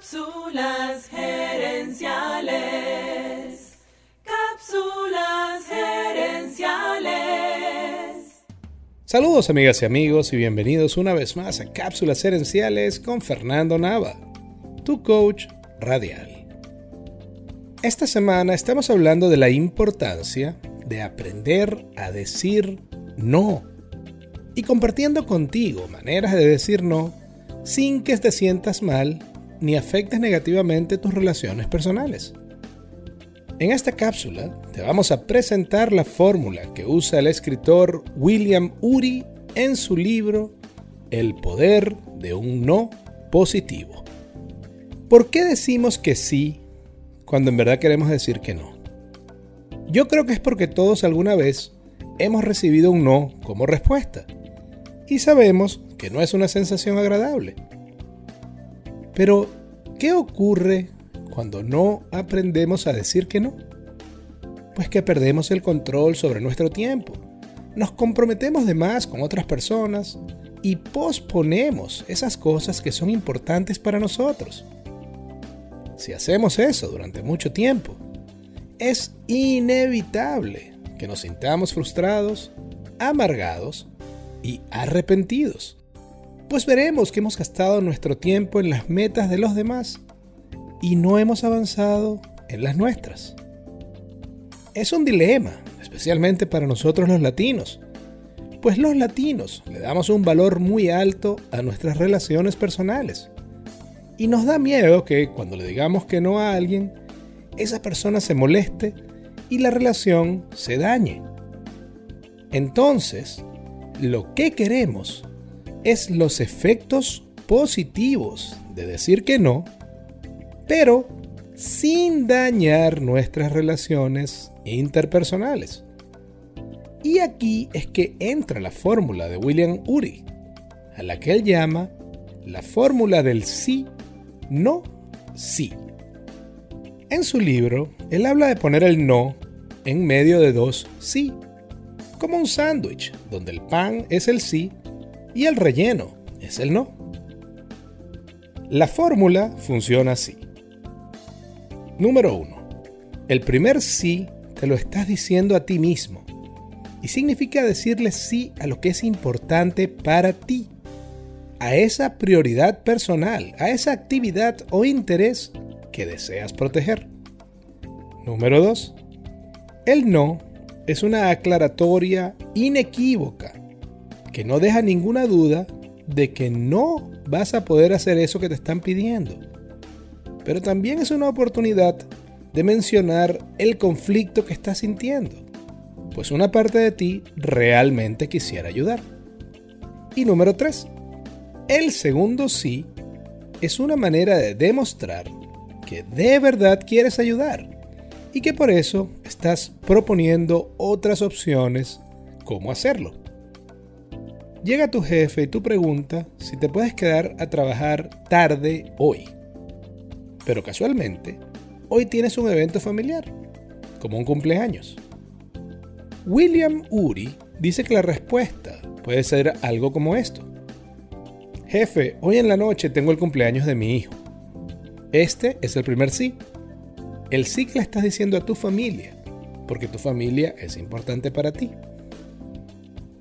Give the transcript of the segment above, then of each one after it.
Cápsulas gerenciales. Cápsulas gerenciales. Saludos amigas y amigos y bienvenidos una vez más a Cápsulas gerenciales con Fernando Nava, tu coach radial. Esta semana estamos hablando de la importancia de aprender a decir no y compartiendo contigo maneras de decir no sin que te sientas mal ni afectes negativamente tus relaciones personales. En esta cápsula te vamos a presentar la fórmula que usa el escritor William Ury en su libro El poder de un no positivo. ¿Por qué decimos que sí cuando en verdad queremos decir que no? Yo creo que es porque todos alguna vez hemos recibido un no como respuesta y sabemos que no es una sensación agradable. Pero, ¿qué ocurre cuando no aprendemos a decir que no? Pues que perdemos el control sobre nuestro tiempo, nos comprometemos de más con otras personas y posponemos esas cosas que son importantes para nosotros. Si hacemos eso durante mucho tiempo, es inevitable que nos sintamos frustrados, amargados y arrepentidos pues veremos que hemos gastado nuestro tiempo en las metas de los demás y no hemos avanzado en las nuestras. Es un dilema, especialmente para nosotros los latinos, pues los latinos le damos un valor muy alto a nuestras relaciones personales. Y nos da miedo que cuando le digamos que no a alguien, esa persona se moleste y la relación se dañe. Entonces, lo que queremos es los efectos positivos de decir que no, pero sin dañar nuestras relaciones interpersonales. Y aquí es que entra la fórmula de William Ury, a la que él llama la fórmula del sí, no, sí. En su libro, él habla de poner el no en medio de dos sí, como un sándwich, donde el pan es el sí y el relleno es el no. La fórmula funciona así. Número 1. El primer sí te lo estás diciendo a ti mismo y significa decirle sí a lo que es importante para ti, a esa prioridad personal, a esa actividad o interés que deseas proteger. Número 2. El no es una aclaratoria inequívoca que no deja ninguna duda de que no vas a poder hacer eso que te están pidiendo. Pero también es una oportunidad de mencionar el conflicto que estás sintiendo, pues una parte de ti realmente quisiera ayudar. Y número 3. El segundo sí es una manera de demostrar que de verdad quieres ayudar y que por eso estás proponiendo otras opciones cómo hacerlo. Llega tu jefe y tú pregunta si te puedes quedar a trabajar tarde hoy. Pero casualmente, hoy tienes un evento familiar, como un cumpleaños. William Uri dice que la respuesta puede ser algo como esto. Jefe, hoy en la noche tengo el cumpleaños de mi hijo. Este es el primer sí. El sí que le estás diciendo a tu familia, porque tu familia es importante para ti.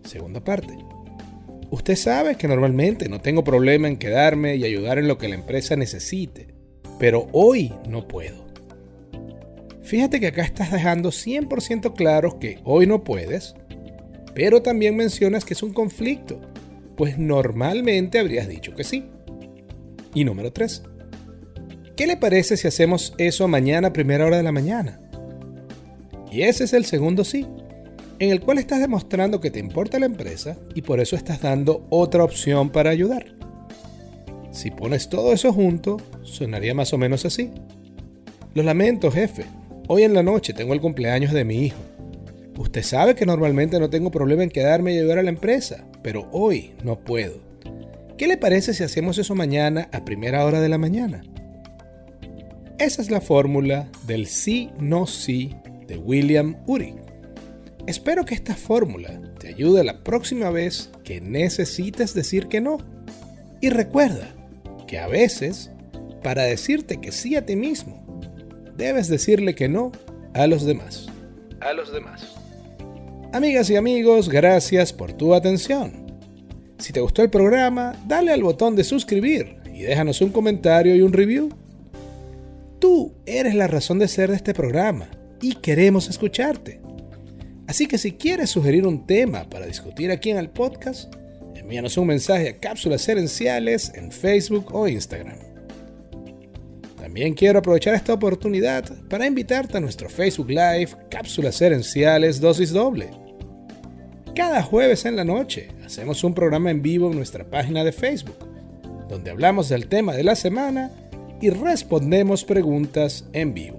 Segunda parte. Usted sabe que normalmente no tengo problema en quedarme y ayudar en lo que la empresa necesite, pero hoy no puedo. Fíjate que acá estás dejando 100% claro que hoy no puedes, pero también mencionas que es un conflicto, pues normalmente habrías dicho que sí. Y número 3. ¿Qué le parece si hacemos eso mañana a primera hora de la mañana? Y ese es el segundo sí en el cual estás demostrando que te importa la empresa y por eso estás dando otra opción para ayudar. Si pones todo eso junto, sonaría más o menos así. Lo lamento, jefe. Hoy en la noche tengo el cumpleaños de mi hijo. Usted sabe que normalmente no tengo problema en quedarme y ayudar a la empresa, pero hoy no puedo. ¿Qué le parece si hacemos eso mañana a primera hora de la mañana? Esa es la fórmula del sí no sí de William Ury. Espero que esta fórmula te ayude la próxima vez que necesites decir que no. Y recuerda que a veces para decirte que sí a ti mismo, debes decirle que no a los demás. A los demás. Amigas y amigos, gracias por tu atención. Si te gustó el programa, dale al botón de suscribir y déjanos un comentario y un review. Tú eres la razón de ser de este programa y queremos escucharte. Así que si quieres sugerir un tema para discutir aquí en el podcast, envíanos un mensaje a Cápsulas Herenciales en Facebook o Instagram. También quiero aprovechar esta oportunidad para invitarte a nuestro Facebook Live Cápsulas Herenciales Dosis Doble. Cada jueves en la noche hacemos un programa en vivo en nuestra página de Facebook, donde hablamos del tema de la semana y respondemos preguntas en vivo.